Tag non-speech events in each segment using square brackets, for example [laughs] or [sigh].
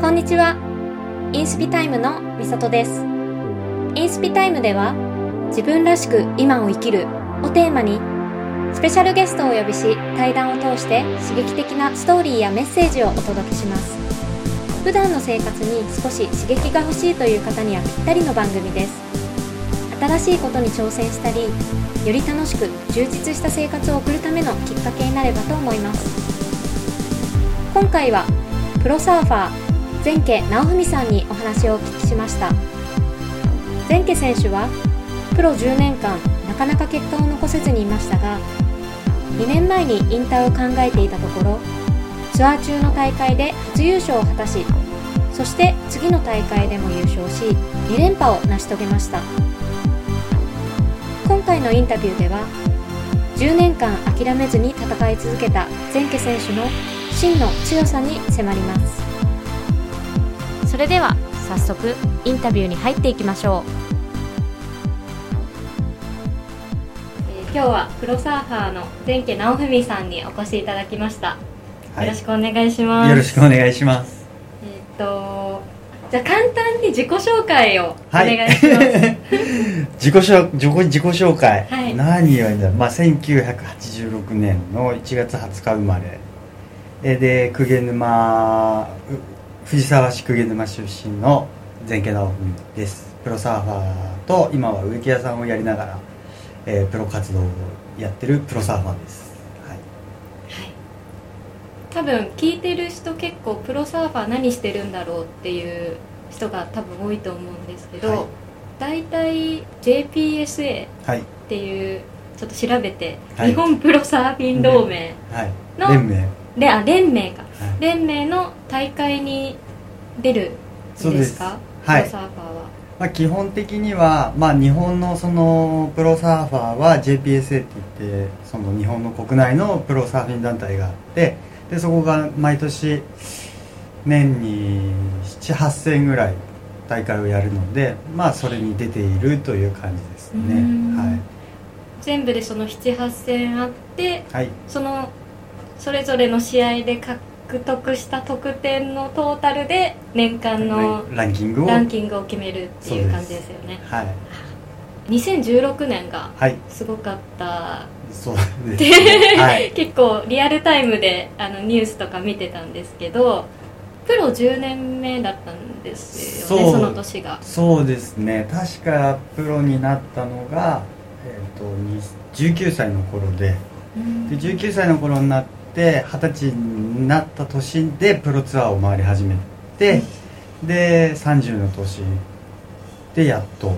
こんにちは。インスピタイムのみさとです。インスピタイムでは、自分らしく今を生きるをテーマに、スペシャルゲストをお呼びし、対談を通して刺激的なストーリーやメッセージをお届けします。普段の生活に少し刺激が欲しいという方にはぴったりの番組です。新しいことに挑戦したり、より楽しく充実した生活を送るためのきっかけになればと思います。今回はプロサーファー前家直文さんにお話をお聞きしました。前家選手はプロ10年間なかなか結果を残せずにいましたが2年前に引退を考えていたところツアー中の大会で初優勝を果たしそして次の大会でも優勝し2連覇を成し遂げました。今回のインタビューでは10年間諦めずに戦い続けた前家選手の真の強さに迫ります。それでは早速インタビューに入っていきましょう、今日はプロサーファーの前家直文さんにお越しいただきました、はいよろしくお願いしますよろしくお願いします。えっとじゃあ簡単に自己紹介をおはい。願いします、[laughs] 自己紹自己自己紹介。はい何言われんだろう。まあ1986年の1月20日生まれ。えで鵠沼う藤沢市鵠沼出身の前家直文です。プロサーファーと今は植木屋さんをやりながら、えープロ活動をやってるプロサーファーです。はい。はい、多分聞いてる人結構プロサーファー何してるんだろうっていう人が多分多いと思うんですけど、はい大体 JPSA っはい。ていうちょっと調べて、はい日本プロサーフィン同盟はい。の連盟。はい。であ連盟か。連盟の大会に出るんですか？はい。プロサーファーは。まあ、基本的には、まあ、日本のそのプロサーファーは JPSA って言ってその日本の国内のプロサーフィン団体があってでそこが毎年年に78000ぐらい大会をやるので、まあ、それに出ているという感じですね。うん。は全部でその78000あってい、はい、そのそれぞれの試合で獲得した得点のトータルで年間のランキングをランキングを決めるっていう感じですよね。はい、2016年がはい、すごかった。そうですね、[laughs] はい、結構リアルタイムであのニュースとか見てたんですけどプロ10年目だったんですよねその年が。そうですね。確かプロになったのが、えー、とに19歳の頃で。で19歳の頃になって20歳になった年でプロツアーを回り始めてで30の年でやっと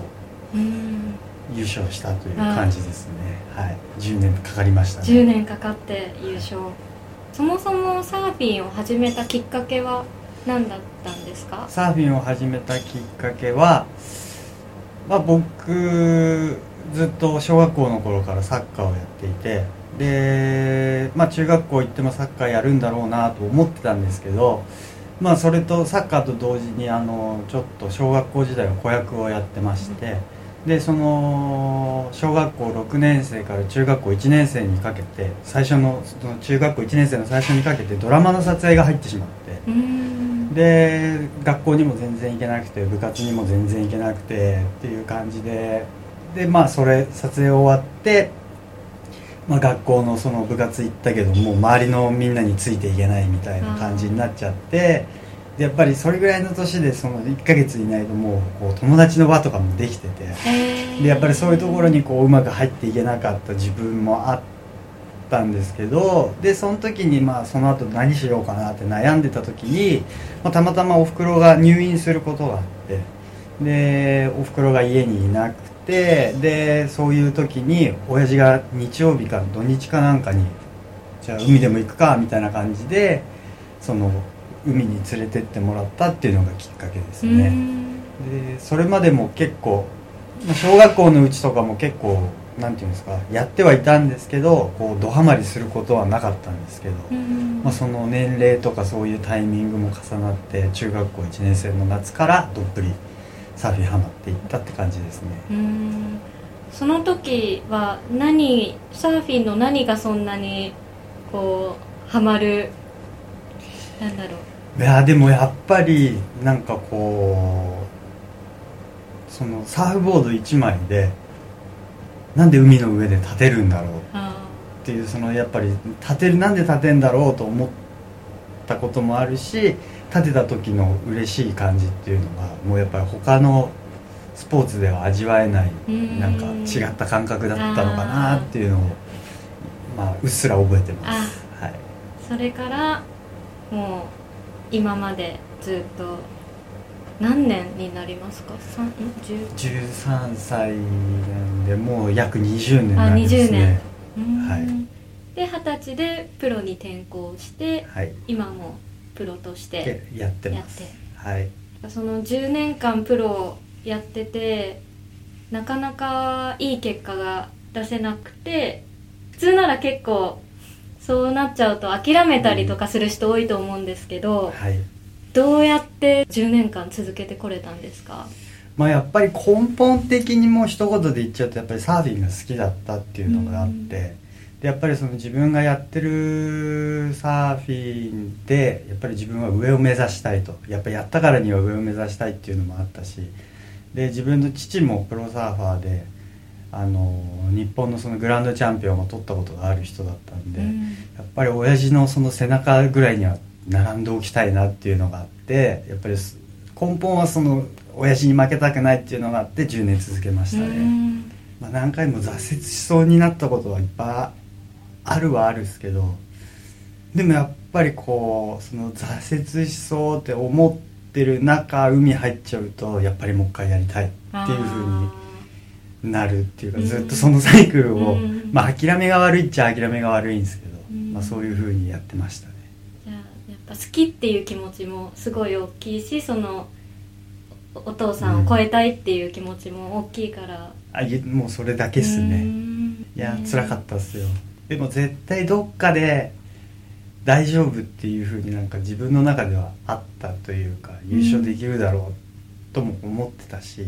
うん。優勝したという感じですね。はい。10年かかりましたね。10年かかって優勝。そもそもサーフィンを始めたきっかけは何だったんですか？サーフィンを始めたきっかけは、まあ、僕ずっと小学校の頃からサッカーをやっていてで、まあ、中学校行ってもサッカーやるんだろうなと思ってたんですけど、まあ、それとサッカーと同時にあのちょっと小学校時代は子役をやってまして、でその小学校6年生から中学校1年生にかけて最初のその中学校1年生の最初にかけてドラマの撮影が入ってしまって。うんで学校にも全然行けなくて部活にも全然行けなくてっていう感じででまあそれ撮影終わって、まあ、学校のその部活行ったけどもう周りのみんなについていけないみたいな感じになっちゃってでやっぱりそれぐらいの年でその1ヶ月いないともうこう友達の輪とかもできててでやっぱりそういうところにこううまく入っていけなかった自分もあったんですけどでその時にまあその後何しようかなって悩んでた時に、まあ、たまたまおふくろが入院することがあってでおふくろが家にいなくてでそういう時に親父が日曜日か土日かなんかにじゃあ海でも行くかみたいな感じでその海に連れてってもらったっていうのがきっかけですね。うんでそれまでも結構まあ小学校のうちとかも結構なんていうんですかやってはいたんですけどこうドハマりすることはなかったんですけど、うんまあ、その年齢とかそういうタイミングも重なって中学校1年生の夏からどっぷりサーフィンハマっていったって感じですね。うん。その時は何サーフィンの何がそんなにこうハマるなんだろう。いやでもやっぱりなんかこうそのサーフボード1枚でなんで海の上で立てるんだろう。っていうそのやっぱり立てるなんで立てんだろうと思ったこともあるし立てた時の嬉しい感じっていうのがもうやっぱり他のスポーツでは味わえないなんか違った感覚だったのかなっていうのをまあうっすら覚えてます。はい。それからもう今までずっと何年になりますか？13歳なんでもう約20年なんですね。はい。で二十歳でプロに転向して、はい、今もプロとしてやってます。はい。その10年間プロやっててなかなかいい結果が出せなくて普通なら結構そうなっちゃうと諦めたりとかする人多いと思うんですけど、はい、どうやって10年間続けてこれたんですか？まあやっぱり根本的にもう一言で言っちゃうとやっぱりサーフィンが好きだったっていうのがあって、でやっぱりその自分がやってるサーフィンでやっぱり自分は上を目指したいと。やっぱりやったからには上を目指したいっていうのもあったし。で自分の父もプロサーファーであの日本のそのグランドチャンピオンを取ったことがある人だったんで、うん、やっぱり親父のその背中ぐらいには並んでおきたいなっていうのがあってやっぱり根本はその親父に負けたくないっていうのがあって10年続けましたね、うん、まあ、何回も挫折しそうになったことはいっぱいあるはあるんですけどでもやっぱりこうその挫折しそうって思ってる中海入っちゃうとやっぱりもう一回やりたいっていうふうになるっていうかずっとそのサイクルを、まあ諦めが悪いっちゃ諦めが悪いんですけど、まあ、そういうふうにやってましたね。じゃあやっぱ好きっていう気持ちもすごい大きいしそのお父さんを超えたいっていう気持ちも大きいから、あもうそれだけっすね。いや辛かったっすよでも絶対どっかで大丈夫っていうふうになんか自分の中ではあったというか優勝できるだろうとも思ってたし、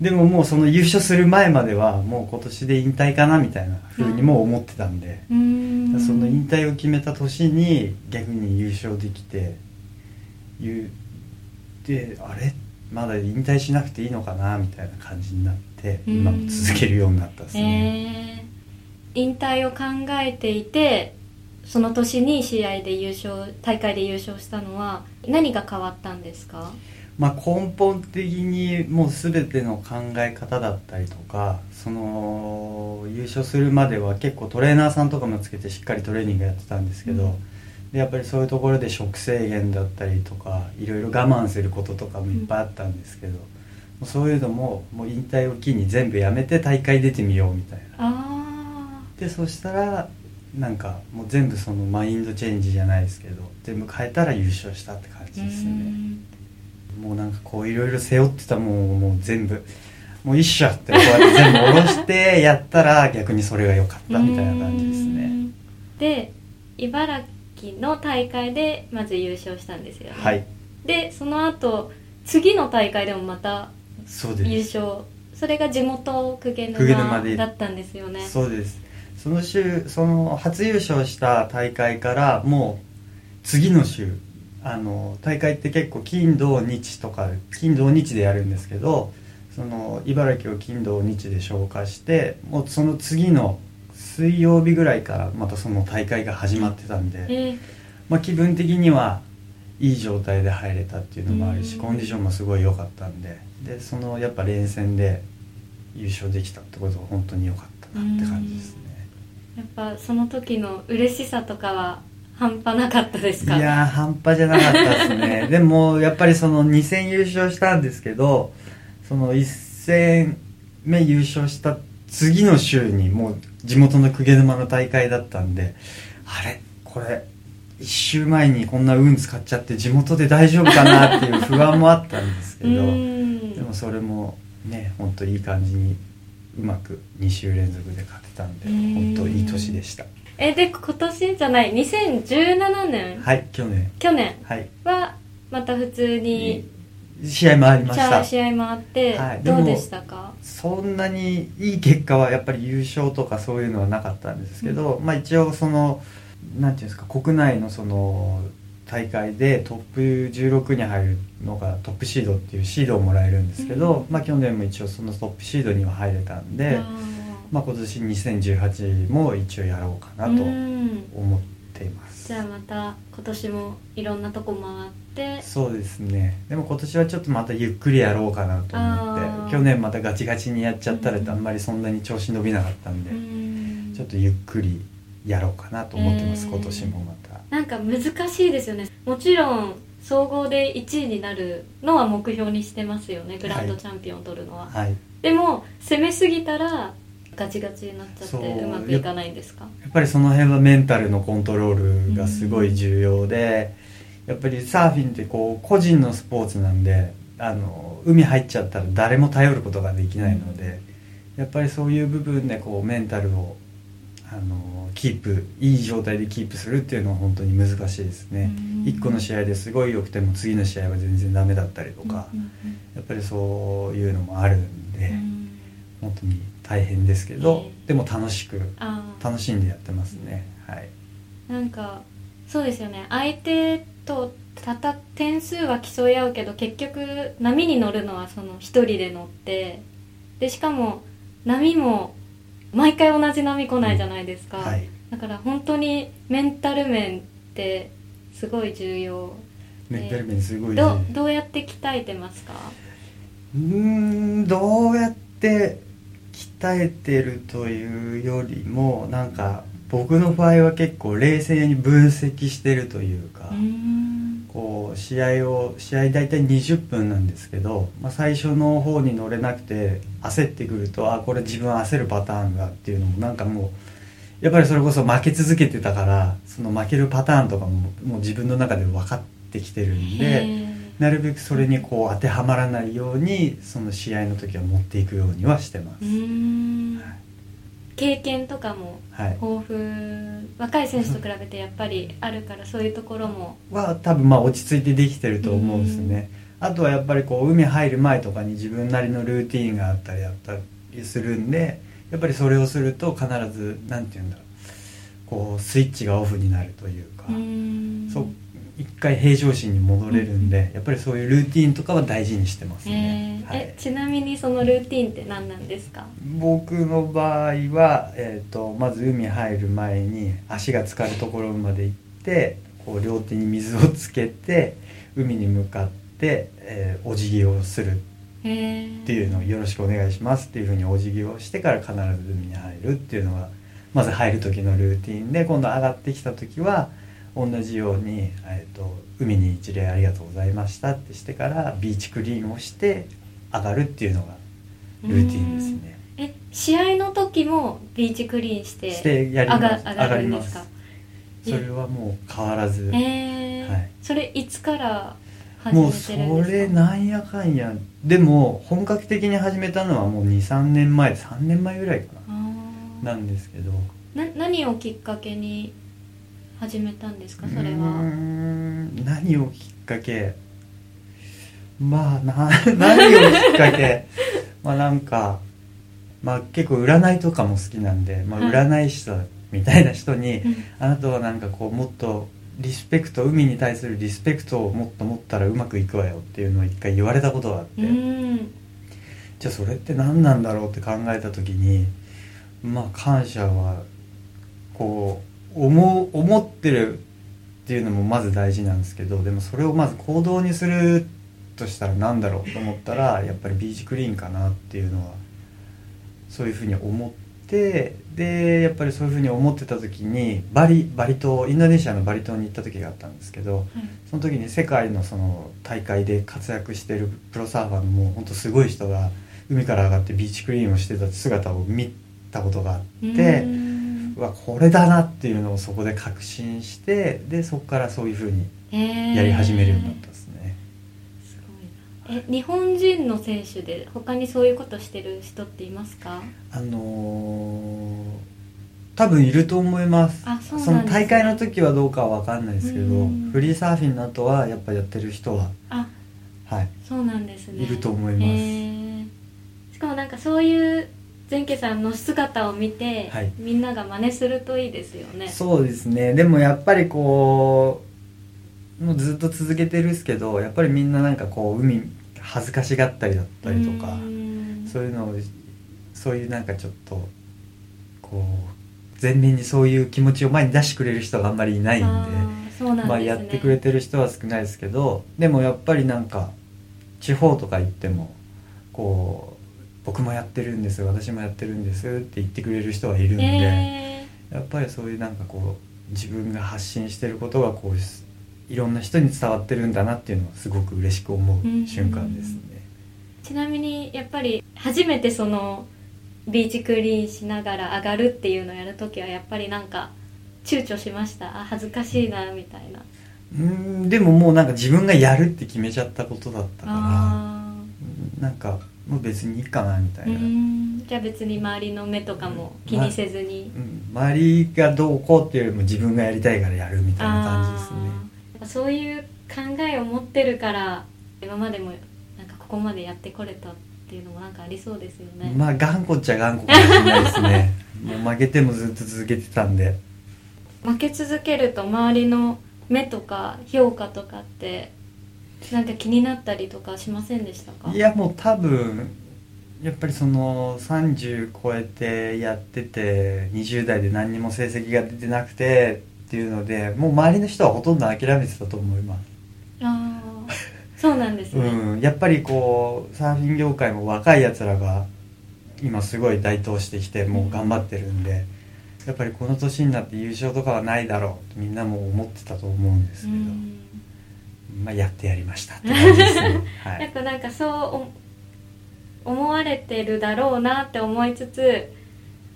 でももうその優勝する前まではもう今年で引退かなみたいなふうにも思ってたんで、うん、その引退を決めた年に逆に優勝できて言ってあれ？まだ引退しなくていいのかなみたいな感じになって今も続けるようになったですね、えー、引退を考えていてその年に試合で優勝大会で優勝したのは何が変わったんですか？まあ、根本的にもう全ての考え方だったりとかその優勝するまでは結構トレーナーさんとかもつけてしっかりトレーニングやってたんですけど、うん、でやっぱりそういうところで食制限だったりとかいろいろ我慢することとかもいっぱいあったんですけど、うん、そういうのももう引退を機に全部やめて大会出てみようみたいな。でそしたらなんかもう全部そのマインドチェンジじゃないですけど全部変えたら優勝したって感じですね。もうなんかこういろいろ背負ってたもんもう全部もう一緒ってこうやって全部下ろして [laughs] やったら逆にそれが良かったみたいな感じですね。で茨城の大会でまず優勝したんですよね。はい。でその後次の大会でもまた優勝。それが地元公家沼だったんですよね。そうですその週その初優勝した大会からもう次の週あの大会って結構金土日とか金土日でやるんですけどその茨城を金土日で消化してもうその次の水曜日ぐらいからまたその大会が始まってたんで、えー、まあ、気分的にはいい状態で入れたっていうのもあるし、コンディションもすごい良かったんででそのやっぱ連戦で優勝できたってことは本当に良かったなって感じですね。やっぱその時の嬉しさとかは半端なかったですか？いや半端じゃなかったですね。[laughs] でもやっぱりその2戦優勝したんですけどその1戦目優勝した次の週にもう地元の公家沼の大会だったんであれ？これ1週前にこんな運使っちゃって地元で大丈夫かなっていう不安もあったんですけどでもそれもね本当いい感じにうまく2週連続で勝てたんで本当いい年でした。えで今年じゃない2017年。はい去年。去年。はまた普通に。試合回りました。試合回って、はい、どうでしたか？そんなにいい結果はやっぱり優勝とかそういうのはなかったんですけど、うん、まあ一応そのなんていうんですか国内のその大会でトップ16に入るのがトップシードっていうシードをもらえるんですけど、うん。まあ、去年も一応そのトップシードには入れたんで、まあ、今年2018も一応やろうかなとうん。思っています。じゃあまた今年もいろんなとこ回って。そうですね。でも今年はちょっとまたゆっくりやろうかなと思って去年またガチガチにやっちゃったらうん。あんまりそんなに調子伸びなかったんで、うん。ちょっとゆっくりやろうかなと思ってます、えー今年もまたなんか難しいですよね。もちろん総合で1位になるのは目標にしてますよね。グランドチャンピオンを取るのは、はい。でも攻めすぎたらガチガチになっちゃってう。まくいかないんですか？やっぱりその辺はメンタルのコントロールがすごい重要で、やっぱりサーフィンってこう個人のスポーツなんであの海入っちゃったら誰も頼ることができないので、やっぱりそういう部分でこうメンタルをあのキープいい状態でキープするっていうのは本当に難しいですね、うん。1個の試合ですごい良くても次の試合は全然ダメだったりとか、うんうんやっぱりそういうのもあるんで、うん。本当に大変ですけど、えでも楽しく楽しんでやってますね。はい。なんかそうですよね。相手とたた点数は競い合うけど結局波に乗るのはその一人で乗ってでしかも波も毎回同じ波来ないじゃないですか、はい。だから本当にメンタル面ってすごい重要メンタル面すごいど重どうやって鍛えてますか？要うーんどうやって鍛えてるというよりもなんか僕の場合は結構冷静に分析してるというか、う試合を試合大体20分なんですけど、まあ、最初の方に乗れなくて焦ってくるとあこれ自分焦るパターンがっていうのもなんかもうやっぱりそれこそ負け続けてたからその負けるパターンとかももう自分の中で分かってきてるんへでーなるべくそれにこう当てはまらないようにその試合の時は持っていくようにはしてます経験とかもはい。豊富若い選手と比べてやっぱりあるからそういうところも。は多分まあ落ち着いてできてると思うんですね、あとはやっぱりこう海入る前とかに自分なりのルーティンがあったりやったりするんでやっぱりそれをすると必ずなんて言うんだろう。こうスイッチがオフになるというか、そう一回平常心に戻れるんで、やっぱりそういうルーティンとかは大事にしてますえね、ー。はい。えちなみにそのルーティンって何なんですか？僕の場合は、えー、とまず海入る前に足が浸かるところまで行ってこう両手に水をつけて海に向かって、えーお辞儀をする。っていうのをよろしくお願いしますっていうふうにお辞儀をしてから必ず海に入るっていうのがまず入る時のルーティンで今度上がってきた時は同じように、えー、と海に一礼ありがとうございましたってしてからビーチクリーンをして上がるっていうのがルーティンですね。え試合の時もビーチクリーンしてしてやり上が上がるん上がりますそれはもう変わらず、えー。はい。それいつから始めもうそてるんですか？れなんやかんや。でも本格的に始めたのはもう23年前3年前ぐらいかあなー。なんですけど。な何をきっかけに始めたんですか？それは。ん何をきっかけ？まあな [laughs] 何をきっかけ？[laughs] まあなんかまあ結構占いとかも好きなんで、まあ、はい。占い師さんみたいな人に、うん。あなたはなんかこうもっとリスペクト海に対するリスペクトをもっと持ったらうまくいくわよっていうのを一回言われたことがあって、うん。じゃあそれって何なんだろうって考えた時にまあ感謝はこう思う思ってるっていうのもまず大事なんですけどでもそれをまず行動にするとしたら何だろうと思ったらやっぱりビーチクリーンかなっていうのはそういうふうに思ってでやっぱりそういうふうに思ってた時にバリバリ島インドネシアのバリ島に行った時があったんですけどはい。その時に世界のその大会で活躍してるプロサーファーのもう本当すごい人が海から上がってビーチクリーンをしてた姿を見たことがあってうわこれだなっていうのをそこで確信してでそこからそういうふうにやり始めるようになったですね、すごいな。え日本人の選手で他にそういうことしてる人っていますか？あのー多分いると思います。あそうその大会の時はどうかは分かんないですけどうん。フリーサーフィンの後はやっぱやってる人はあはい。そうなんですね。いると思います。しかもなんかそういう前家さんの姿を見て、はい。みんなが真似するといいですよね。そうですね。でもやっぱりこもうずっと続けてるっすけどやっぱりみんななんかこう海恥ずかしがったりだったりとかうん。そういうのをそういうなんかちょっとこう前面にそういう気持ちを前に出してくれる人があんまりいないんで。ね、まあ、やってくれてる人は少ないですけどでもやっぱりなんか地方とか行ってもこう僕もやってるんです。私もやってるんですって言ってくれる人はいるんで、えやっぱりそういうなんかこう自分が発信してることがこういろんな人に伝わってるんだなっていうのはすごく嬉しく思う瞬間ですね。ーちなみにやっぱり初めてそのビーチクリーンしながら上がるっていうのをやるときはやっぱりなんか躊躇しました？あ恥ずかしいなみたいな。うーんでももうなんか自分がやるって決めちゃったことだったかあらなんかもう別にいいかなみたいな。じゃあ別に周りの目とかも気にせずに、うん。周りがどうこうっていうよりも自分がやりたいからやるみたいな感じですね。そういう考えを持ってるから今までもなんかここまでやってこれたっていうのもなんかありそうですよね、まあ頑固っちゃ頑固かもしれないですね。[laughs] もう負けてもずっと続けてたんで。負け続けると周りの目とか評価とかってなんか気になったりとかしませんでしたか？いやもう多分やっぱりその30超えてやってて20代で何にも成績が出てなくてっていうのでもう周りの人はほとんど諦めてたと思いますああそうなんですね、[laughs] うん、やっぱりこうサーフィン業界も若いやつらが今すごい台頭してきてもう頑張ってるんでやっぱりこの年になって優勝とかはないだろうってみんなも思ってたと思うんですけど、うんまあやってやりましたって感じですね、[laughs] はやっい、ぱなんかそうお思われてるだろうなって思いつつ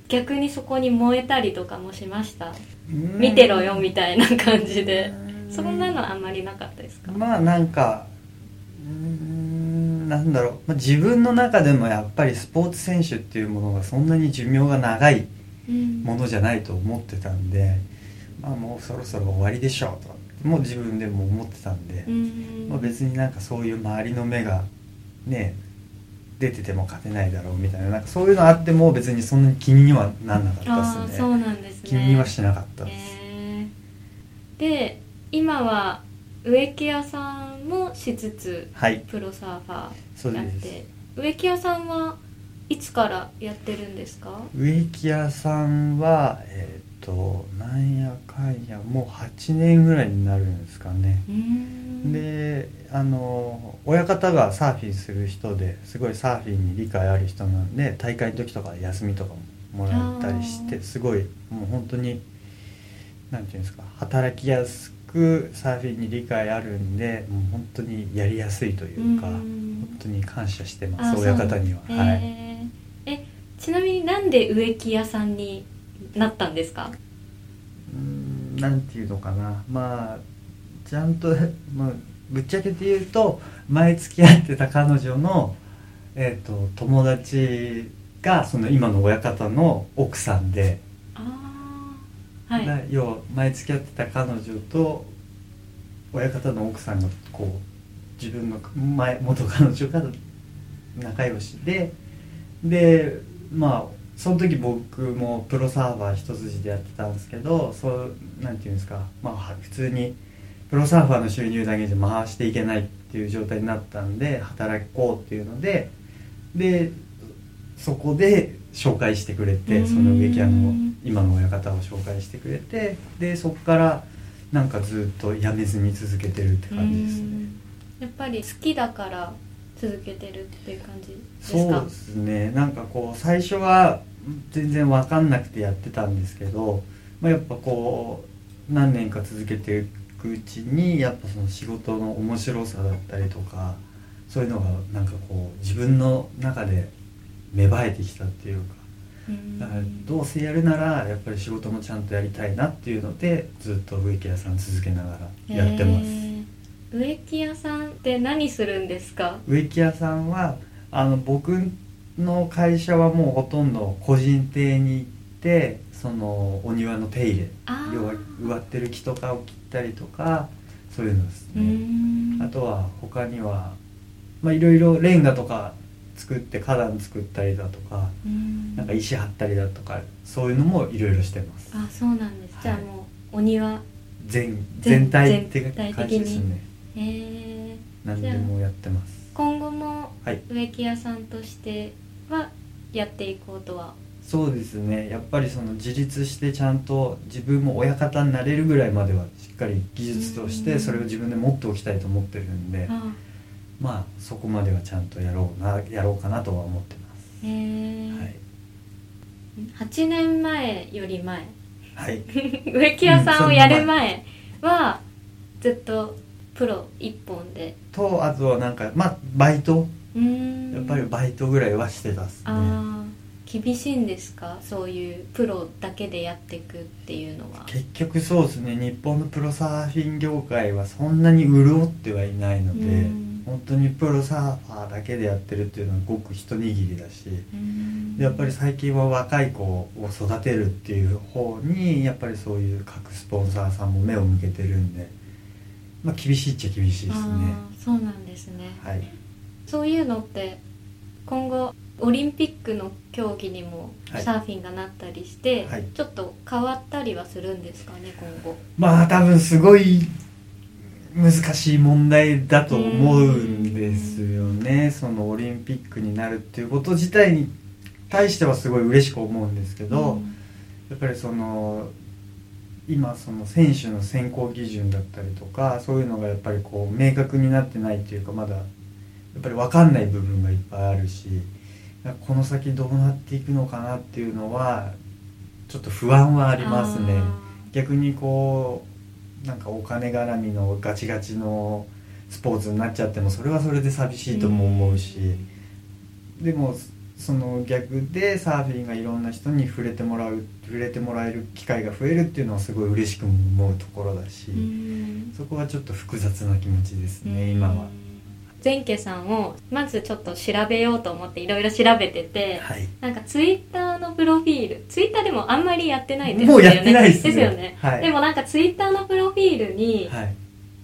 逆にそこに燃えたりとかもしました。見てろよみたいな感じで。そんなのあんまりなかったですか？まあなんかうーんなんだろう、まあ、自分の中でもやっぱりスポーツ選手っていうものがそんなに寿命が長いうん。ものじゃないと思ってたんで、まあもうそろそろ終わりでしょうともう自分でも思ってたんで、うん。まあ、別になんかそういう周りの目がね出てても勝てないだろうみたいななんかそういうのあっても別にそんなに気にはなんなかったですね。そうなんですね。気にはしなかったです、へー。で今は植木屋さんもしつつはい。プロサーファーやって。植木屋さんはいつからやってるんですか？植木屋さんはえっ、となんやかんやもう8年ぐらいになるんですかね。であの親方がサーフィンする人ですごいサーフィンに理解ある人なんで大会の時とか休みとかももらったりしてすごいもう本当になんていうんですか働きやすくサーフィンに理解あるんでもう本当にやりやすいというかう本ん。当に感謝してまあす親方には。はい。えちなみになんで植木屋さんになったんですか？うーんなんていうのかな。まあちゃんと、まあ、ぶっちゃけて言うと前付き合ってた彼女の、えー、と友達がその今の親方の奥さんで、はい。だ要は前付き合ってた彼女と親方の奥さんがこう自分の前元彼女が仲良しで。でまあその時僕もプロサーバー一筋でやってたんですけどそうなんていうんですか。まあ普通にプロサーファーの収入だけじゃ回していけないっていう状態になったんで働こうっていうのででそこで紹介してくれてその植木屋の今の親方を紹介してくれてでそこからなんかずっとやめずに続けてるって感じですね。うん。やっぱり好きだから続けてるっていう感じですか？そうですね。なんかこう最初は全然分かんなくてやってたんですけど、まあ、やっぱこう何年か続けていくうちにやっぱその仕事の面白さだったりとかそういうのがなんかこう自分の中で芽生えてきたっていうかうん。だからどうせやるならやっぱり仕事もちゃんとやりたいなっていうのでずっと植木屋さん続けながらやってます。植木屋さんって何するんですか？植木屋さんはあの僕の会社はもうほとんど個人邸に行ってそのお庭の手入れ要は植わってる木とかを切ったりとかそういうのですね。あとは他にはまあいろいろレンガとか作って花壇作ったりだとかうん。なんか石張ったりだとかそういうのもいろいろしてます。あそうなんです、じゃあはい。もうお庭。全全全体って感じですね。へえ何でもやってます。今後もはい。植木屋さんとしてはやっていこうとは。そうですね。やっぱりその自立してちゃんと自分も親方になれるぐらいまではしっかり技術としうん。てそれを自分で持っておきたいと思ってるんであまあそこまではちゃんとやろうなやろうかなとは思ってまへえ、すはい、8年前より前。はい、[laughs] 植木屋さんをやる前はずっとプロ一本で。とあとはなんかまあバイトやっぱりバイトぐらいはしてたっすね。厳しいんですか？そういうプロだけでやっていくっていうのは。結局そうですね。日本のプロサーフィン業界はそんなに潤ってはいないので、うん。本当にプロサーファーだけでやってるっていうのはごく一握りだし、やっぱり最近は若い子を育てるっていう方にやっぱりそういう各スポンサーさんも目を向けてるんで、まあ、厳しいっちゃ厳しいですね。そうなんですね。はいそういうのって今後オリンピックの競技にもはい。サーフィンがなったりして、はい。ちょっと変わったりはするんですかね今後。まあ多分すごい難しい問題だと思うんですよね。そのオリンピックになるっていうこと自体に対してはすごい嬉しく思うんですけど、うん。やっぱりその今その選手の選考基準だったりとかそういうのがやっぱりこう明確になってないっていうかまだやっぱり分かんない部分がいっぱいあるしこの先どうなっていくのかなっていうのはちょっと不安はありますね。あ逆にこうなんかお金絡みのガチガチのスポーツになっちゃってもそれはそれで寂しいとも思うし、でもその逆でサーフィンがいろんな人に触れてもらう触れてもらえる機会が増えるっていうのはすごい嬉しく思うところだし、そこはちょっと複雑な気持ちですね、うん今は。前家さんをまずちょっと調べようと思っていろいろ調べてて、はい。なんかツイッターのプロフィールツイッターでもあんまりやってないですよね。もうやってないですね。ですよね、はい。でもなんかツイッターのプロフィールにはい。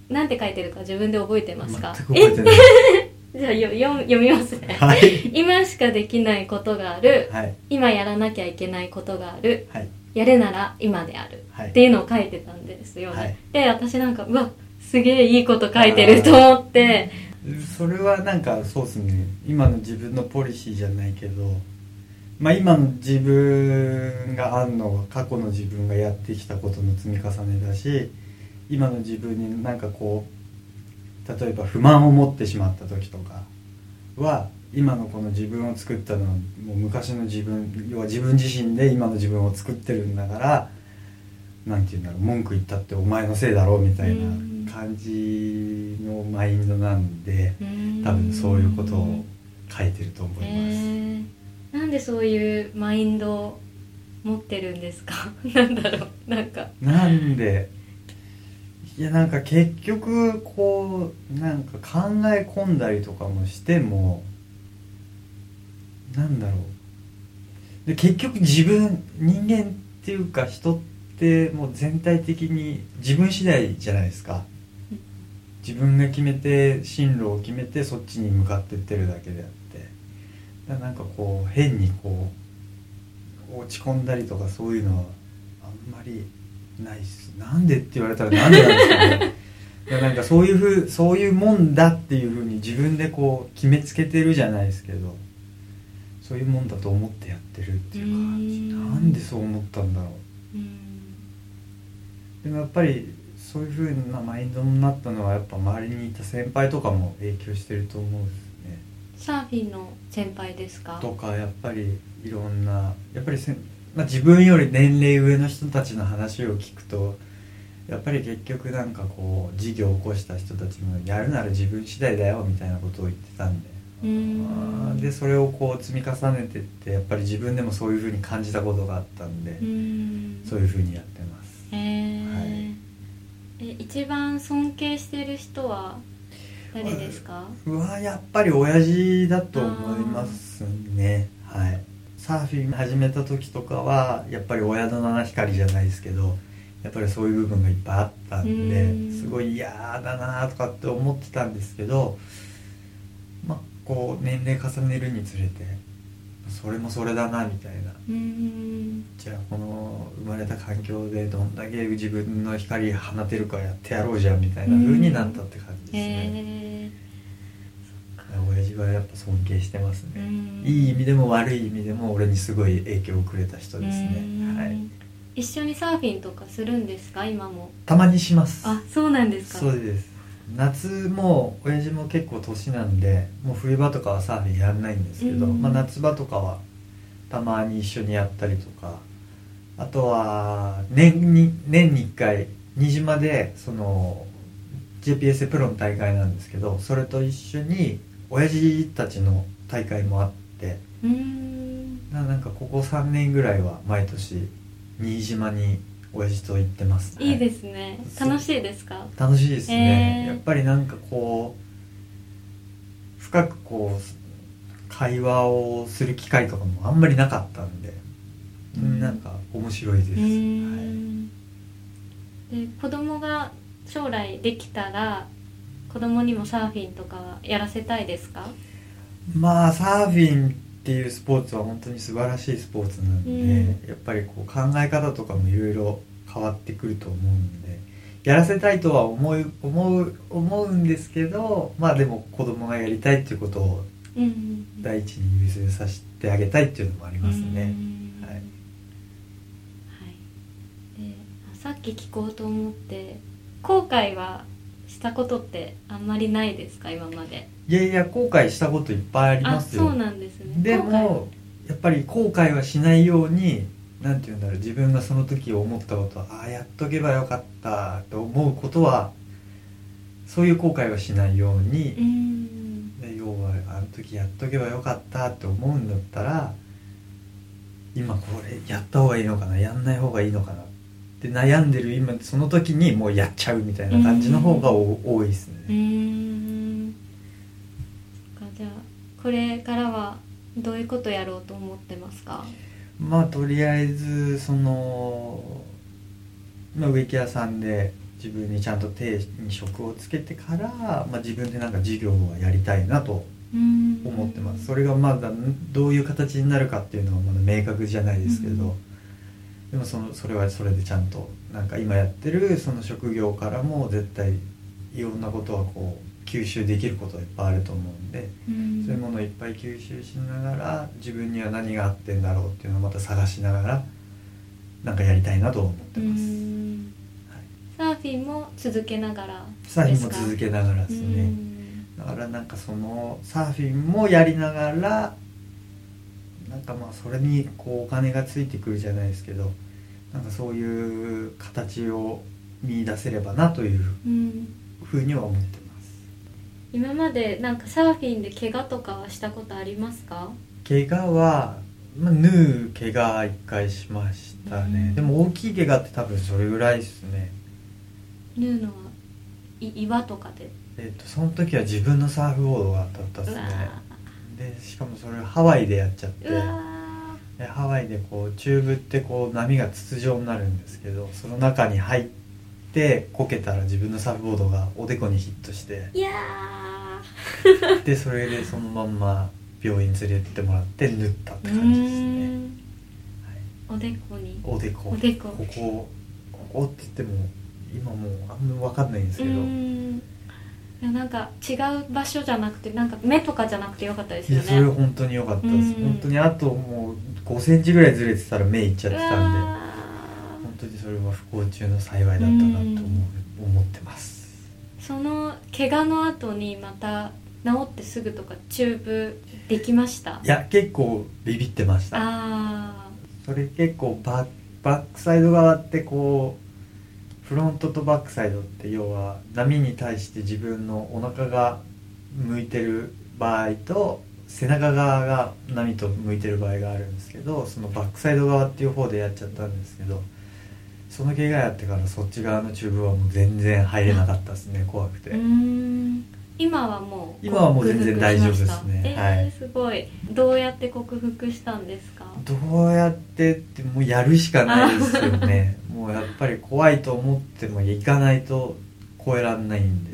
何て書いてるか自分で覚えてますか？え [laughs] じゃあよ読読みますね、はい。[laughs] 今しかできないことがある。はい。今やらなきゃいけないことがある。はい。やるなら今である。はい。っていうのを書いてたんですよね、はい。で私なんかうわすげえいいこと書いてると思ってそれはなんかそうですね。今の自分のポリシーじゃないけどまあ今の自分があんのは過去の自分がやってきたことの積み重ねだし今の自分になんかこう例えば不満を持ってしまった時とかは今のこの自分を作ったのはもう昔の自分要は自分自身で今の自分を作ってるんだからなんて言うんだろう文句言ったってお前のせいだろうみたいな。感じのマインドなんで多分そういうことを書いてると思います。へー。なんでそういうマインドを持ってるんですか？[laughs] なんだろう。なんか。なんで？いやなんか結局こうなんか考え込んだりとかもしてもなんだろう。で結局自分人間っていうか人ってもう全体的に自分次第じゃないですか自分が決めて進路を決めてそっちに向かってってるだけであって。だからなんかこう変にこう落ち込んだりとかそういうのはあんまりないっす。なんでって言われたらなんでなんですかね。なんかそういうふうそういうもんだっていうふうに自分でこう決めつけてるじゃないですけど。そういうもんだと思ってやってるっていうかうん。なんでそう思ったんだろう。ん。うでもやっぱりそういうふうなマインドになったのはやっぱ周りにいた先輩とかも影響してると思うんですね。サーフィンの先輩ですか？とかやっぱりいろんなやっぱりせん、まあ、自分より年齢上の人たちの話を聞くとやっぱり結局なんかこう事業を起こした人たちもやるなら自分次第だよみたいなことを言ってたんで。でそれをこう積み重ねてってやっぱり自分でもそういうふうに感じたことがあったんで、そういうふうにやってえ一番尊敬してる人は誰ですか？うわやっぱり親父だと思いますね。はい。サーフィン始めた時とかはやっぱり親の七光じゃないですけどやっぱりそういう部分がいっぱいあったんでうん。すごい嫌だなとかって思ってたんですけどまあこう年齢重ねるにつれてそれもそれだなみたいな。うん。じゃあこの生まれた環境でどんだけ自分の光放てるかやってやろうじゃんみたいな風になったって感じですへね、え親父はやっぱ尊敬してますね、うん。いい意味でも悪い意味でも俺にすごい影響をくれた人ですね。うん。はい。一緒にサーフィンとかするんですか？今も。たまにします。あそうなんですか。そうです夏も親父も結構年なんでもう冬場とかはサーフィンやんないんですけど、うん。まあ、夏場とかはたまに一緒にやったりとかあとは年に年に1回新島でその GPS プロの大会なんですけどそれと一緒に親父たちの大会もあってうん。ななんかここ3年ぐらいは毎年新島に親父と行ってます、いいすですね。楽しいですか？楽しいですね、へー。やっぱりなんかこう深くこう会話をする機会とかもあんまりなかったんで、うんなんか面白いです、うはい、んで子供が将来できたら子供にもサーフィンとかはやらせたいですか？まあサーフィンっていうスポーツは本当に素晴らしいスポーツなんで、うん。やっぱりこう考え方とかもいろいろ変わってくると思うんでやらせたいとは思う思う思うんですけどまあでも子供がやりたいっていうことを第一に優先させてあげたいっていうのもありますね、うんはい。はい。でさっき聞こうと思って後悔はしたことってあんまりないですか？今まで。いやいや後悔したこといっぱいありあますよ。そうなんですね。でもやっぱり後悔はしないようになんて言うんだろう自分がその時思ったことはああやっとけばよかったと思うことはそういう後悔はしないようにう、ん。で要はあの時やっとけばよかったって思うんだったら今これやった方がいいのかなやんない方がいいのかなって悩んでる今その時にもうやっちゃうみたいな感じの方がお多いですね、うーんじゃあこれからはどういうことやろうと思ってますか？まあとりあえずその、まあ、植木屋さんで自分にちゃんと手に職をつけてから、まあ、自分でなんか事業はやりたいなとうん。思ってます。それがまだどういう形になるかっていうのはまだ明確じゃないですけど、うん。でもそのそれはそれでちゃんとなんか今やってるその職業からも絶対いろんなことはこう吸収できることはいっぱいあると思うんで、うん。そういうものをいっぱい吸収しながら自分には何が合ってんだろうっていうのをまた探しながらなんかやりたいなと思ってうます、ん。サーフィンも続けながらサーフィンも続けながらですうねん。だからなんかそのサーフィンもやりながらなんかまあそれにこうお金がついてくるじゃないですけどなんかそういう形を見出せればなといううん。ふうには思ってます今までなんかサーフィンで怪我とかはしたことありますか？怪我は、まあ、縫う怪我一回しましたね、うん。でも大きい怪我って多分それぐらいですね。縫うのはい岩とかで？えっとその時は自分のサーフボードが当たったうわですねでしかもそれハワイでやっちゃってでハワイでこうチューブってこう波が筒状になるんですけどその中に入ってこけたら自分のサーフボードがおでこにヒットして。ーいや [laughs] でそれでそのまんま病院連れてってもらって縫ったって感じですね、ーん。おでこに。おでこ。おでこ。ここここって言っても今もうあんま分かんないんですうけど、いやなんか違う場所じゃなくてなんか目とかじゃなくてよかったですいやよねそれ本当に良かったです、うん。本当にあともう5センチぐらいずれてたら目いっちゃってたんでうわ本当にそれは不幸中の幸いだったなと思う、思ってます。ーその怪我の後にまた治ってすぐとかチューブできました？いや結構ビビってました。あそれ結構バッバックサイド側ってこうフロントとバックサイドって要は波に対して自分のお腹が向いてる場合と背中側が波と向いてる場合があるんですけどそのバックサイド側っていう方でやっちゃったんですけどその怪我やってからそっち側のチューブはもう全然入れなかったですね怖くて、今はもう今はもう全然大丈夫ですね。克服しましたはい。えー、すごい。どうやって克服したんですか？どうやってってもうやるしかないですよね。[laughs] もうやっぱり怖いと思っても行かないと超えらんないんで、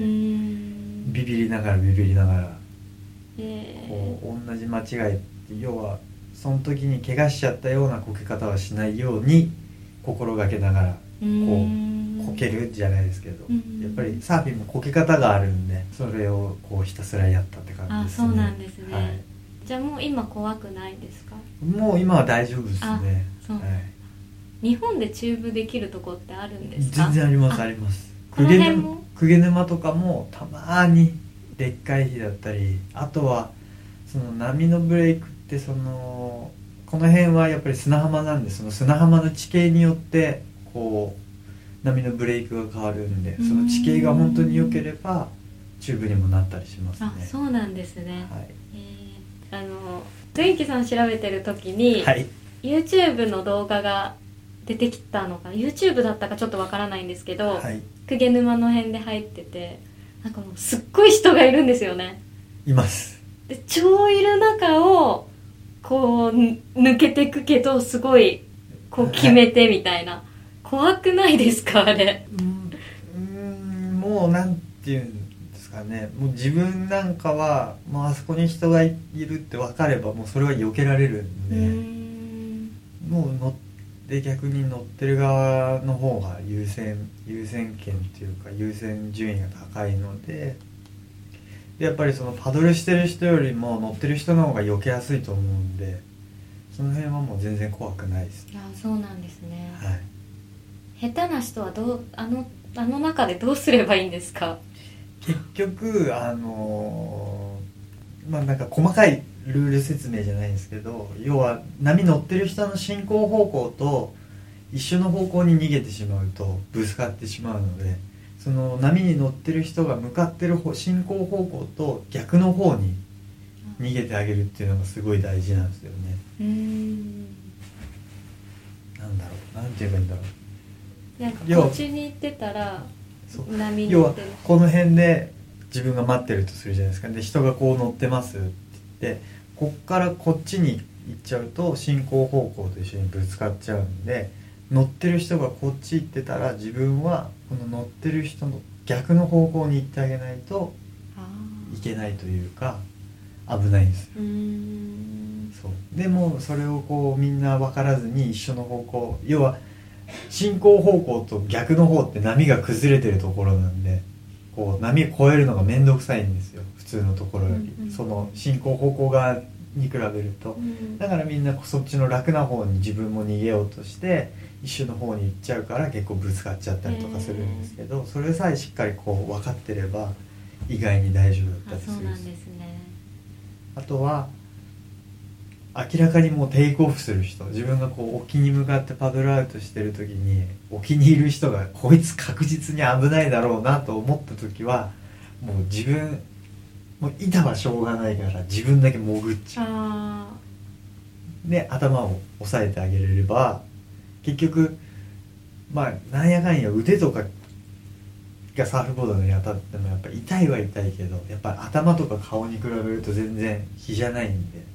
ビビりながらビビりながら。えこう同じ間違いって要はその時に怪我しちゃったようなこけ方はしないように心がけながらうーん。こけるじゃないですけど、うん。やっぱりサーフィンもこけ方があるんでそれをこうひたすらやったって感じですね。あそうなんですね、はい。じゃあもう今怖くないですか？もう今は大丈夫ですね。はい、日本でチューブできるとこってあるんですか？全然ありますああります。公家辺も？沼沼とかもたまにでっかい日だったりあとはその波のブレイクってそのこの辺はやっぱり砂浜なんでその砂浜の地形によってこう波のブレイクが変わるんでその地形が本当に良ければチューブにもなったりしますね。あそうなんですね、はい。えーあの元気さん調べてる時に、はい。YouTube の動画が出てきたのか YouTube だったかちょっとわからないんですけど、はい。鵠沼の辺で入っててなんかもうすっごい人がいるんですよね。います。で超いる中をこうぬ抜けてくけどすごいこう決めてみたいな。怖くないですかあれ？うんうんもうなんていうんですかね。もう自分なんかはもうあそこに人がいるって分かればもうそれは避けられるんで、ん。もう乗って逆に乗ってる側の方が優先優先権っていうか優先順位が高いのででやっぱりそのパドルしてる人よりも乗ってる人の方が避けやすいと思うんでその辺はもう全然怖くないですね。あそうなんですね、はい。下手な人はどうあのあの中でどうすればいいんですか？結局あのーまあなんか細かいルール説明じゃないんですけど要は波乗ってる人の進行方向と一緒の方向に逃げてしまうとぶつかってしまうのでその波に乗ってる人が向かってる方進行方向と逆の方に逃げてあげるっていうのがすごい大事なんですよね。うーんなんだろうなんて言えばいいんだろう。なんか要はこっちに行ってたら波に要は乗ってる。この辺で自分が待ってるとするじゃないですか。で人がこう乗ってますって言ってこっからこっちに行っちゃうと進行方向と一緒にぶつかっちゃうんで乗ってる人がこっち行ってたら自分はこの乗ってる人の逆の方向に行ってあげないとあいけないというか危ないんですよ。そう。でもそれをこうみんな分からずに一緒の方向要は進行方向と逆の方って波が崩れてるところなんでこう波を越えるのが面倒くさいんですよ普通のところより、うんうんその進行方向側に比べると。うん。だからみんなそっちの楽な方に自分も逃げようとして一緒の方に行っちゃうから結構ぶつかっちゃったりとかするんですけどそれさえしっかりこう分かってれば意外に大丈夫だったありするそうなんですね。あとは明らかにもうテイクオフする人。自分がこう沖に向かってパドルアウトしてる時に沖にいる人がこいつ確実に危ないだろうなと思った時はもう自分もう板はしょうがないから自分だけ潜っちゃう。あで頭を押さえてあげれれば結局まあなんやかんや腕とかがサーフボードに当たってもやっぱ痛いは痛いけどやっぱ頭とか顔に比べると全然比じゃないんで。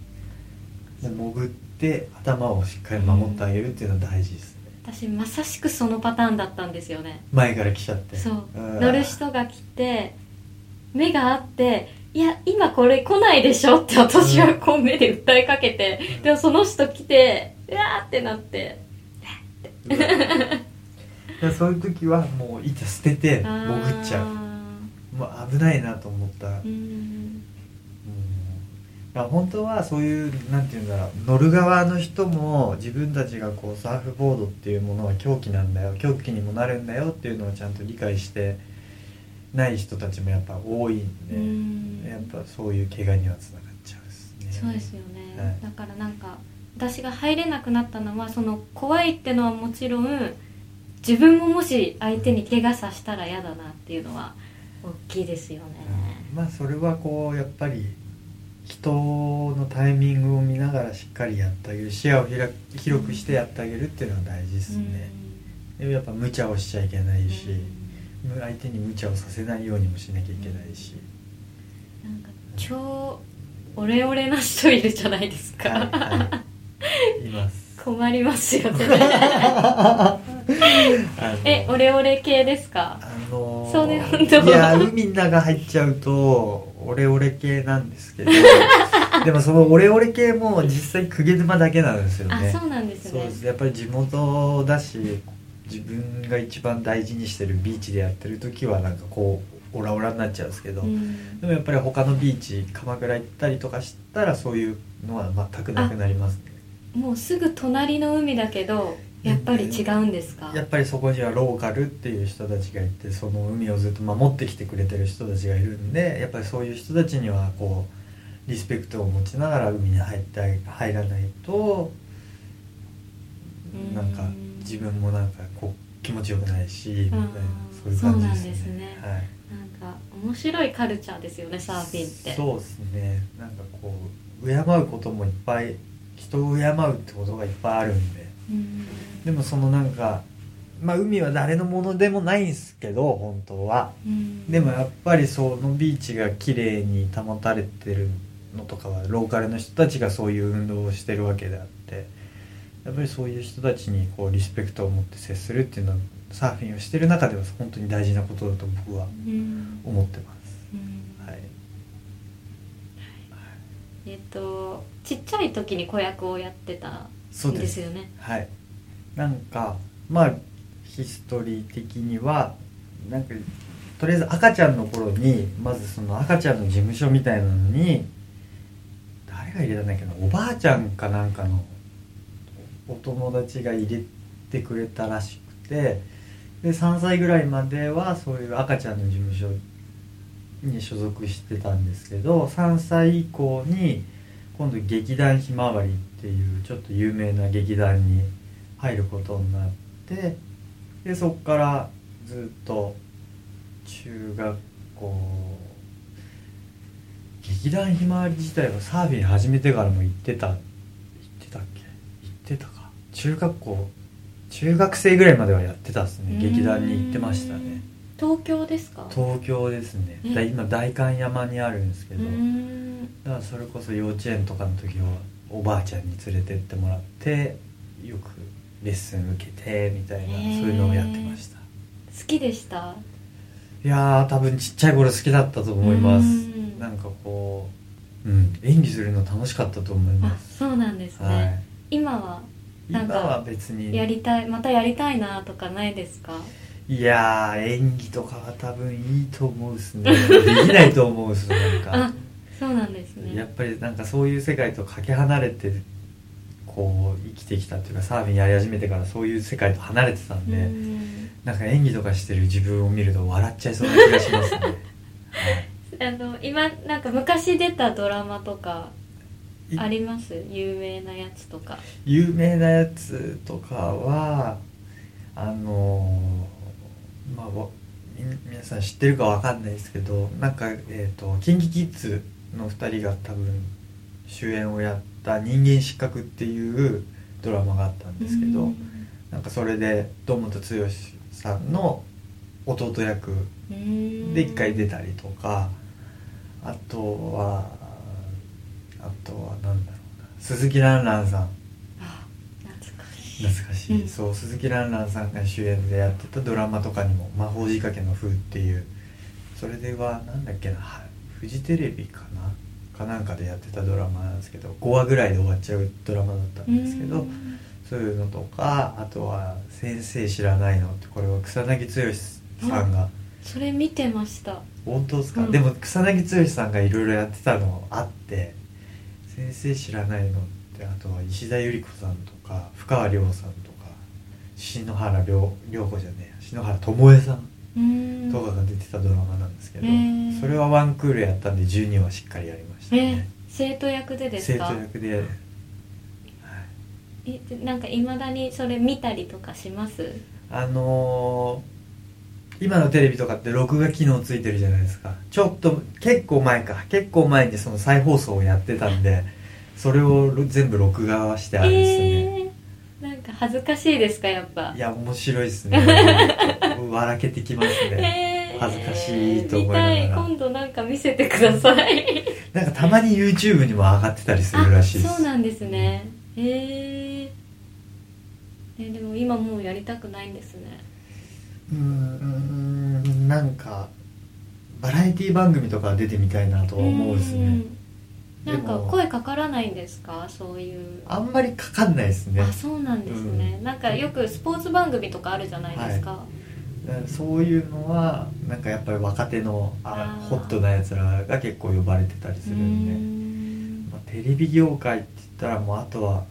もう潜って頭をしっかり守ってあげるっていうのは大事ですね。ー私まさしくそのパターンだったんですよね。前から来ちゃって。そう。うん。乗る人が来て目があっていや今これ来ないでしょって私はこう目で訴えかけて、うん。でもその人来てうわーってなってうんでそういう時はもう板捨てて潜っちゃう。あもう危ないなと思った。うん。だから本当はそういうなんていうんだろう乗る側の人も自分たちがこうサーフボードっていうものは狂気なんだよ狂気にもなるんだよっていうのをちゃんと理解してない人たちもやっぱ多いんで、うん。やっぱそういう怪我にはつながっちゃうですね。そうですよね、はい。だからなんか私が入れなくなったのはその怖いってのはもちろん自分ももし相手に怪我させたら嫌だなっていうのは大きいですよね、まあそれはこうやっぱり人のタイミングを見ながらしっかりやってあげる視野を広くしてやってあげるっていうのは大事ですね、でもやっぱ無茶をしちゃいけないし、相手に無茶をさせないようにもしなきゃいけないし、なんか超オレオレな人いるじゃないですか、はいはいいます。困りますよえオレオレ系ですか？あのーそうね本当。いや海の中入っちゃうとオレオレ系なんですけど [laughs] でもそのオレオレ系も実際公家沼だけなんですよね。あそうなんですね。そうです。やっぱり地元だし自分が一番大事にしてるビーチでやってる時はなんかこうオラオラになっちゃうんですけど、うん。でもやっぱり他のビーチ鎌倉行ったりとかしたらそういうのは全くなくなりますねもうすぐ隣の海だけどやっぱり違うんですか？やっぱりそこにはローカルっていう人たちがいてその海をずっと守ってきてくれてる人たちがいるんでやっぱりそういう人たちにはこうリスペクトを持ちながら海に入って入らないとうんなんか自分もなんかこう気持ちよくないしみたいなそういう感じですそうなんですねね。はい。なんか面白いカルチャーですよねサーフィンって。そうですね。なんかこう敬うこともいっぱい人を敬うってことがいっぱいあるんで。うん。でもそのなんかまあ海は誰のものでもないんですけど本当は。うん。でもやっぱりそのビーチが綺麗に保たれてるのとかはローカルの人たちがそういう運動をしてるわけであってやっぱりそういう人たちにこうリスペクトを持って接するっていうのはサーフィンをしてる中では本当に大事なことだと僕はうん。思ってます、うんえっとちっちゃい時に子役をやってたんですよね。はい。なんかまあヒストリー的にはなんかとりあえず赤ちゃんの頃にまずその赤ちゃんの事務所みたいなのに誰が入れたんだっけなおばあちゃんかなんかのお友達が入れてくれたらしくてで3歳ぐらいまではそういう赤ちゃんの事務所に所属してたんですけど3歳以降に今度劇団ひまわりっていうちょっと有名な劇団に入ることになってでそこからずっと中学校劇団ひまわり自体はサーフィン始めてからも行ってた行ってたっけ？行ってたか。中学校中学生ぐらいまではやってたっすね。劇団に行ってましたね。東京ですか？東京ですね。今代官山にあるんですけうど、ん。だからそれこそ幼稚園とかの時はおばあちゃんに連れてってもらってよくレッスン受けてみたいなそういうのをやってました。好きでした？いやー多分ちっちゃい頃好きだったと思います。うん。なんかこう、うん、演技するの楽しかったと思いあます。そうなんですね、はい。今はなんか今は別に。やりたいまたやりたいなとかないですか？いやー演技とかは多分いいと思うっすね。できないと思うっすなんか。あそうなんですね。やっぱりなんかそういう世界とかけ離れてこう生きてきたっていうかサーフィンやり始めてからそういう世界と離れてたんで、うん。なんか演技とかしてる自分を見ると笑っちゃいそうな気がしますね、[laughs] はい。あの今なんか昔出たドラマとかいあります？有名なやつとか。有名なやつとかはあのーまあ皆さん知ってるかわかんないですけどなんかえっ、と KinKiKids の2人が多分主演をやった「人間失格」っていうドラマがあったんですけど、うん。なんかそれで堂本剛さんの弟役うんで一回出たりとかあとはあとはなんだろうな鈴木蘭々さんあ懐かしい。うん。そう鈴木蘭々さんが主演でやってたドラマとかにも「魔法仕掛けの風」っていう。それではなんだっけなはフジテレビかな？かなんかでやってたドラマなんですけど5話ぐらいで終わっちゃうドラマだったんですけど、うん。そういうのとかあとは「先生知らないの」ってこれは草薙剛さんが。それ見てました。本当ですか、うん。でも草薙剛さんがいろいろやってたのあって「先生知らないの」ってあとは石田ゆり子さんとか深川亮さんとか篠原涼涼子じゃねえや篠原智恵さんうん。とかが出てたドラマなんですけど、それはワンクールやったんで12話しっかりやりましたえね、生徒役でです生徒か役で、はい。えでなんかいまだにそれ見たりとかします？あのー今のテレビとかって録画機能ついてるじゃないですか。ちょっと結構前か。結構前にその再放送をやってたんでそれを全部録画してあるんですね、え。ー、恥ずかしいですかやっぱ。いや面白いですね。[laughs] 笑けてきますね、えー。恥ずかしいと思いながら。今度なんか見せてください。なんかたまに YouTube にも上がってたりするらしいです。あそうなんですね。へえー、えでも今もうやりたくないんですね。うーんなんかバラエティ番組とか出てみたいなとは思うですねなんか声かからないんですか？そういう。あんまりかかんないですね。あそうなんですね、うん。なんかよくスポーツ番組とかあるじゃないですか、だからそういうのはなんかやっぱり若手のあホットなやつらが結構呼ばれてたりするんで、まあ、テレビ業界って言ったらもうあとは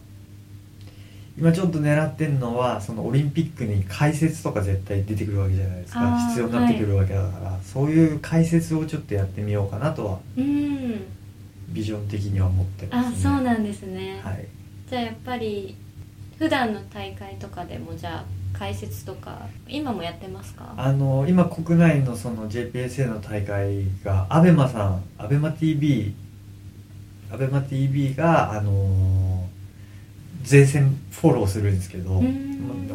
今ちょっと狙ってんのはそのオリンピックに解説とか絶対出てくるわけじゃないですか。必要になってくるわけだから、そういう解説をちょっとやってみようかなとはうんビジョン的には思ってますあねそうなんですね、はい。じゃあやっぱり普段の大会とかでもじゃあ解説とか今もやってますか？あの今国内のその JPSA の大会が ABEMA さん ABEMATV ABEMATV があの前線フォローするんですけど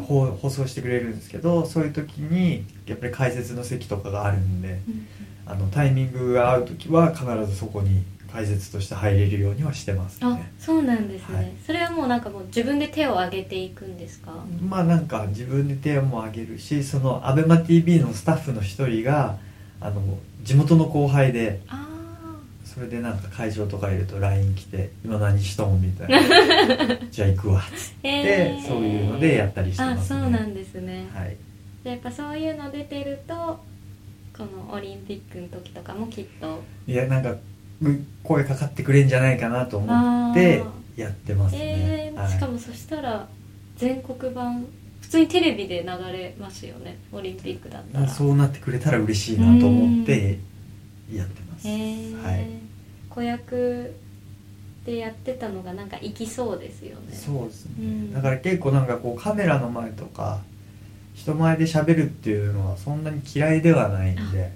放送してくれるんですけどそういう時にやっぱり解説の席とかがあるんでうん。あのタイミングが合う時は必ずそこに解説として入れるようにはしてますあねそうなんですね、はい。それはもうなんかもう自分で手を挙げていくんですか、まあなんか自分で手も挙げるしその ABEMATV のスタッフの一人があの地元の後輩であそれでなんか会場とかいると LINE 来て「今何しとん?」みたいな「[laughs] じゃあ行くわ」っつってえそういうのでやったりしてあますね。そうなんですね、はい。じゃあやっぱそういうの出てるとこのオリンピックの時とかもきっと。いやなんかう声かかってくれんじゃないかなと思ってやってますね。え、ーはい。しかもそしたら全国版普通にテレビで流れますよね。オリンピックだったら。そうなってくれたら嬉しいなと思ってやってます、へえ、はい。子役でやってたのがなんか生きそうですよね。そうですね、うん。だから結構なんかこうカメラの前とか人前で喋るっていうのはそんなに嫌いではないんで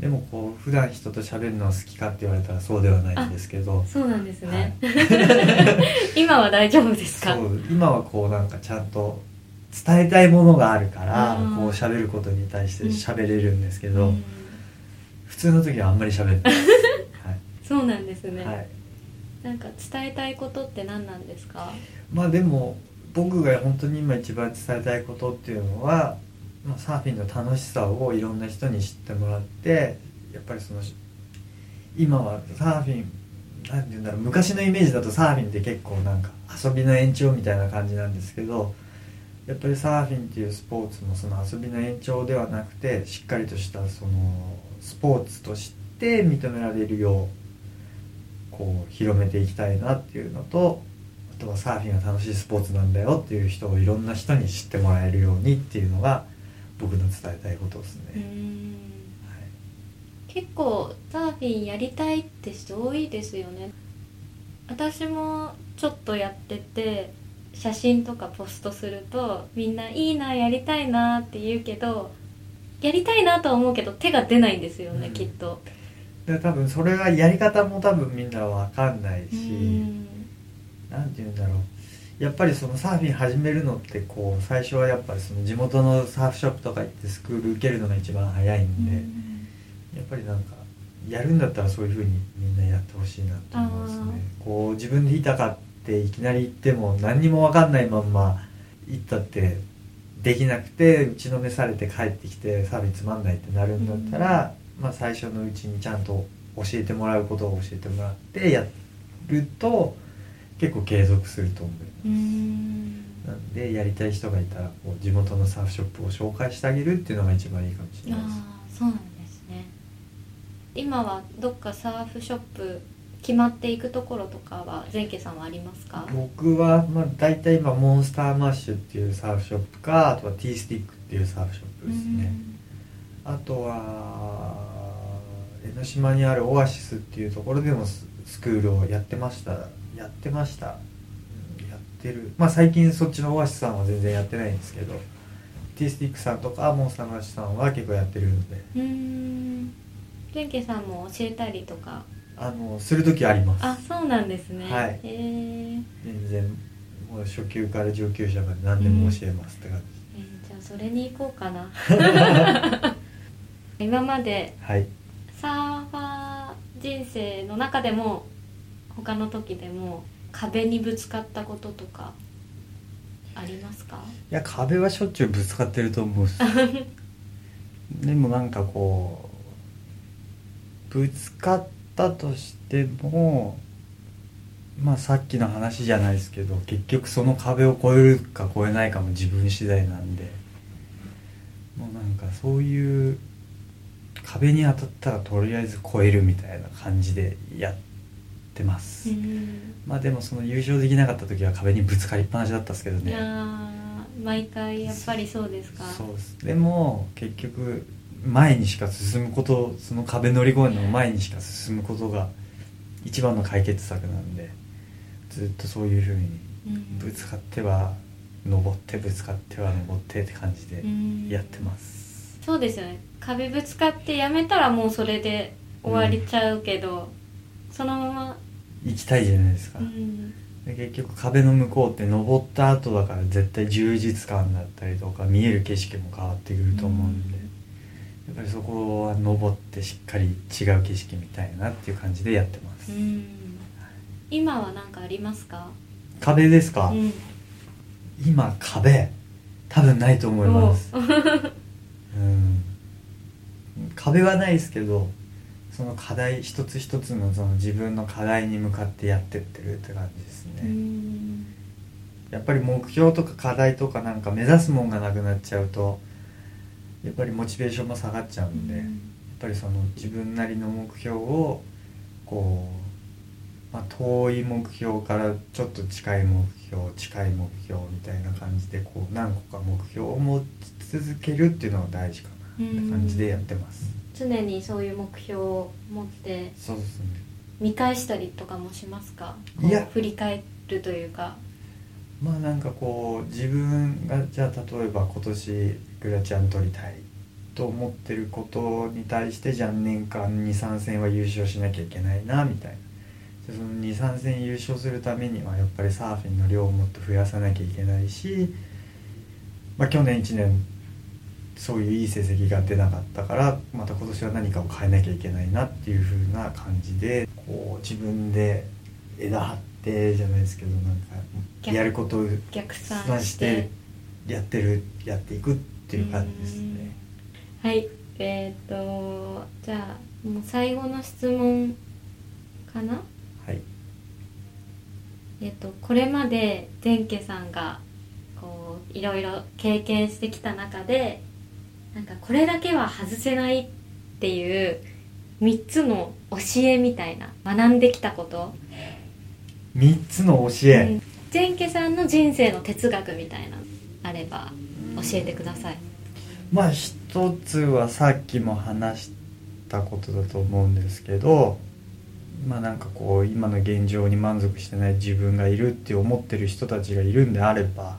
でもこう普段人と喋るのは好きかって言われたらそうではないんですけど。そうなんですね、は [laughs] 今は大丈夫ですか？今はこうなんかちゃんと伝えたいものがあるからうん。こう喋ることに対して喋れるんですけど、うん。普通の時はあんまり喋ってな [laughs] い、そうなんですね、はいはい、なんか伝えたいことって何なんですか？まあでも僕が本当に今一番伝えたいことっていうのは、まあ、サーフィンの楽しさをいろんな人に知ってもらってやっぱりその今はサーフィンなんて言うんだろう昔のイメージだとサーフィンって結構なんか遊びの延長みたいな感じなんですけどやっぱりサーフィンっていうスポーツもその遊びの延長ではなくてしっかりとしたそのスポーツとして認められるようこう広めていきたいなっていうのとあとはサーフィンが楽しいスポーツなんだよっていう人をいろんな人に知ってもらえるようにっていうのが僕の伝えたいことですね、うーん。結構サーフィンやりたいって人多いですよね。私もちょっとやってて写真とかポストするとみんな「いいなやりたいな」って言うけどやりたいなとは思うけど手が出ないんですよね、うん。きっと。で多分それはやり方も多分みんなわかんないし、うん。なんて言うんだろうやっぱりそのサーフィン始めるのってこう最初はやっぱりその地元のサーフショップとか行ってスクール受けるのが一番早いんで、やっぱりなんかやるんだったらそういうふうにみんなやってほしいなと思いますね。こう自分で板買っていきなり行っても何にも分かんないまんま行ったってできなくて打ちのめされて帰ってきてサーフィンつまんないってなるんだったら、まあ、最初のうちにちゃんと教えてもらうことを教えてもらってやると結構継続すると思います。うん。なんでやりたい人がいたらこう地元のサーフショップを紹介してあげるっていうのが一番いいかもしれないです。ああそうなんですね。今はどっかサーフショップ決まっていくところとかは前家さんはありますか？僕は、まあ、大体今モンスターマッシュっていうサーフショップかあとはティースティックっていうサーフショップですね。あとは江ノ島にあるオアシスっていうところでもススクールをやってましたやってました。うんやってる。まあ最近そっちのオアシスさんは全然やってないんですけどティースティックさんとかモンスターマッシュさんは結構やってるので。うん。うん前家さんも教えたりとか？あのする時あります。あそうなんですね。はい。へえ全然もう初級から上級者まで何でも教えますって感じ、えーじゃあそれに行こうかな。[laughs] 今まではい。サーファー人生の中でも他の時でも壁にぶつかったこととかありますか？いや壁はしょっちゅうぶつかってると思う [laughs] でもなんかこうぶつかったとしてもまあさっきの話じゃないですけど結局その壁を越えるか越えないかも自分次第なんで。もうなんかそういう壁に当たったらとりあえず越えるみたいな感じでやってます、うん。まあでもその優勝できなかった時は壁にぶつかりっぱなしだったんですけどね。いやー毎回やっぱりそうですか。そうです。でも結局前にしか進むことその壁乗り越えるの前にしか進むことが一番の解決策なんでずっとそういうふうにうんぶつかっては登ってぶつかっては登ってって感じでうん。やってます、そうですよね。壁ぶつかってやめたらもうそれで終わりちゃうけど、そのまま、行きたいじゃないですか、うん。で結局壁の向こうって登った後だから絶対充実感だったりとか見える景色も変わってくると思うんで、やっぱりそこは登ってしっかり違う景色見たいなっていう感じでやってます、うん。今は何かありますか？壁ですか、うん。今壁多分ないと思います、うん、壁はないですけどその課題一つ一つのその自分の課題に向かってやってってるって感じですね、うん。やっぱり目標とか課題とかなんか目指すもんがなくなっちゃうとやっぱりモチベーションも下がっちゃうんで、やっぱりその自分なりの目標をこう、まあ、遠い目標からちょっと近い目標近い目標みたいな感じでこう何個か目標を持ち続けるっていうのが大事かなって感じでやってます、常にそういう目標を持ってそうですね。見返したりとかもしますか？いや。振り返るというか。まあなんかこう自分がじゃあ例えば今年グラチャン取りたいと思ってることに対してじゃあ年間23戦は優勝しなきゃいけないなみたいな。じゃあその23戦優勝するためにはやっぱりサーフィンの量をもっと増やさなきゃいけないし、まあ、去年1年そういういい成績が出なかったからまた今年は何かを変えなきゃいけないなっていう風な感じでこう自分で枝張ってじゃないですけどなんかやることを逆算算しして。てやってるやっていくっていう感じですね。はい。えっ、とじゃあもう最後の質問かな？はい。えっ、とこれまで前家さんがこういろいろ経験してきた中でなんかこれだけは外せないっていう3つの教えみたいな学んできたこと、3つの教え、うん。前家さんの人生の哲学みたいなのあれば教えてください。まあ一つはさっきも話したことだと思うんですけどまあなんかこう今の現状に満足してない自分がいるって思ってる人たちがいるんであれば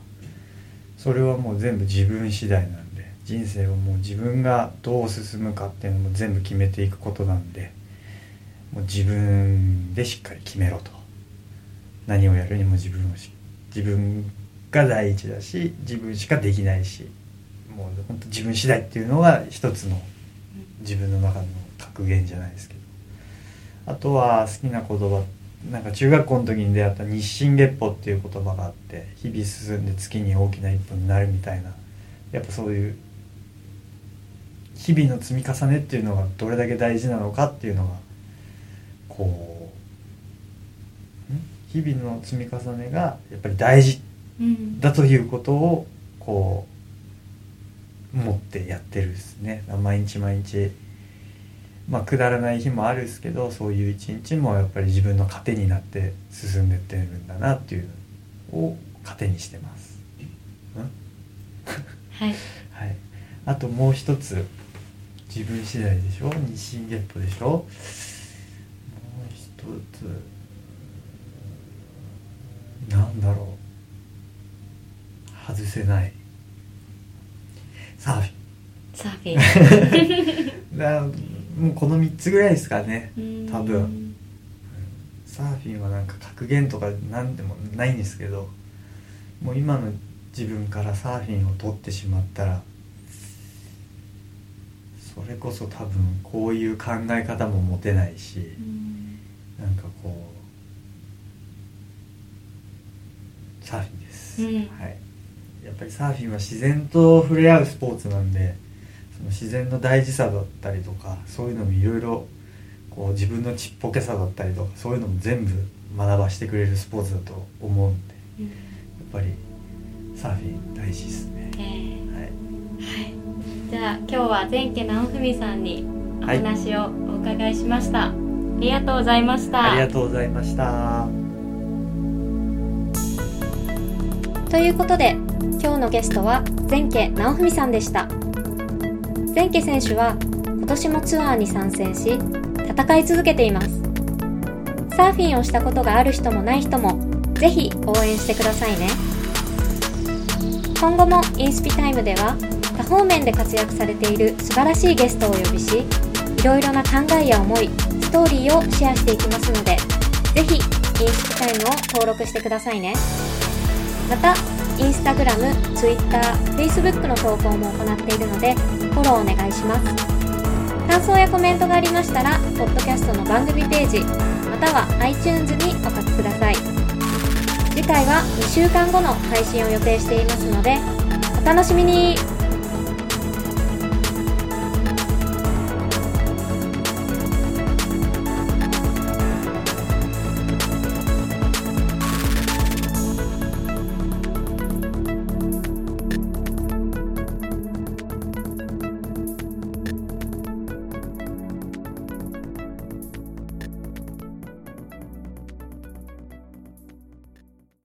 それはもう全部自分次第な人生をもう自分がどう進むかっていうのも全部決めていくことなんでもう自分でしっかり決めろと。何をやるにも自分をし自分が第一だし自分しかできないしもう本当自分次第っていうのが一つの自分の中の格言じゃないですけど。あとは好きな言葉なんか中学校の時に出会った日進月歩っていう言葉があって日々進んで月に大きな一歩になるみたいなやっぱそういう日々の積み重ねっていうのがどれだけ大事なのかっていうのがこうん？日々の積み重ねがやっぱり大事うん。だということをこう持ってやってるですね。毎日毎日まあくだらない日もあるんですけどそういう一日もやっぱり自分の糧になって進んでってるんだなっていうのを糧にしてます、うん？はい。[laughs] はい、あともう一つ自分次第でしょ？日進月歩でしょ？もう一つ。なんだろう。外せない。サーフサーフィィン。[laughs] だもうこの3つぐらいですかね。ン多分。サーフィンはなんか格言とかなんでもないんですけどもう今の自分からサーフィンを取ってしまったらそれこそ多分こういう考え方も持てないしうん。なんかこうサーフィンです、うん。はい。やっぱりサーフィンは自然と触れ合うスポーツなんでその自然の大事さだったりとかそういうのもいろいろこう自分のちっぽけさだったりとかそういうのも全部学ばしてくれるスポーツだと思うんでうん。やっぱりサーフィン大事ですね。えーはい。はい、じゃあ今日は前家直文さんにおはい。話をお伺いしました、ありがとうございました。ありがとうございました。ということで今日のゲストは前家直文さんでした。前家選手は今年もツアーに参戦し戦い続けています。サーフィンをしたことがある人もない人もぜひ応援してくださいね。今後もインスピタイムでは多方面で活躍されている素晴らしいゲストをお呼びしいろいろな考えや思いストーリーをシェアしていきますのでぜひインスピタイムを登録してくださいね。またインスタグラム、ツイッター、フェイスブックの投稿も行っているのでフォローお願いします。感想やコメントがありましたらポッドキャストの番組ページまたは iTunes にお書きください。次回は2週間後の配信を予定していますのでお楽しみに。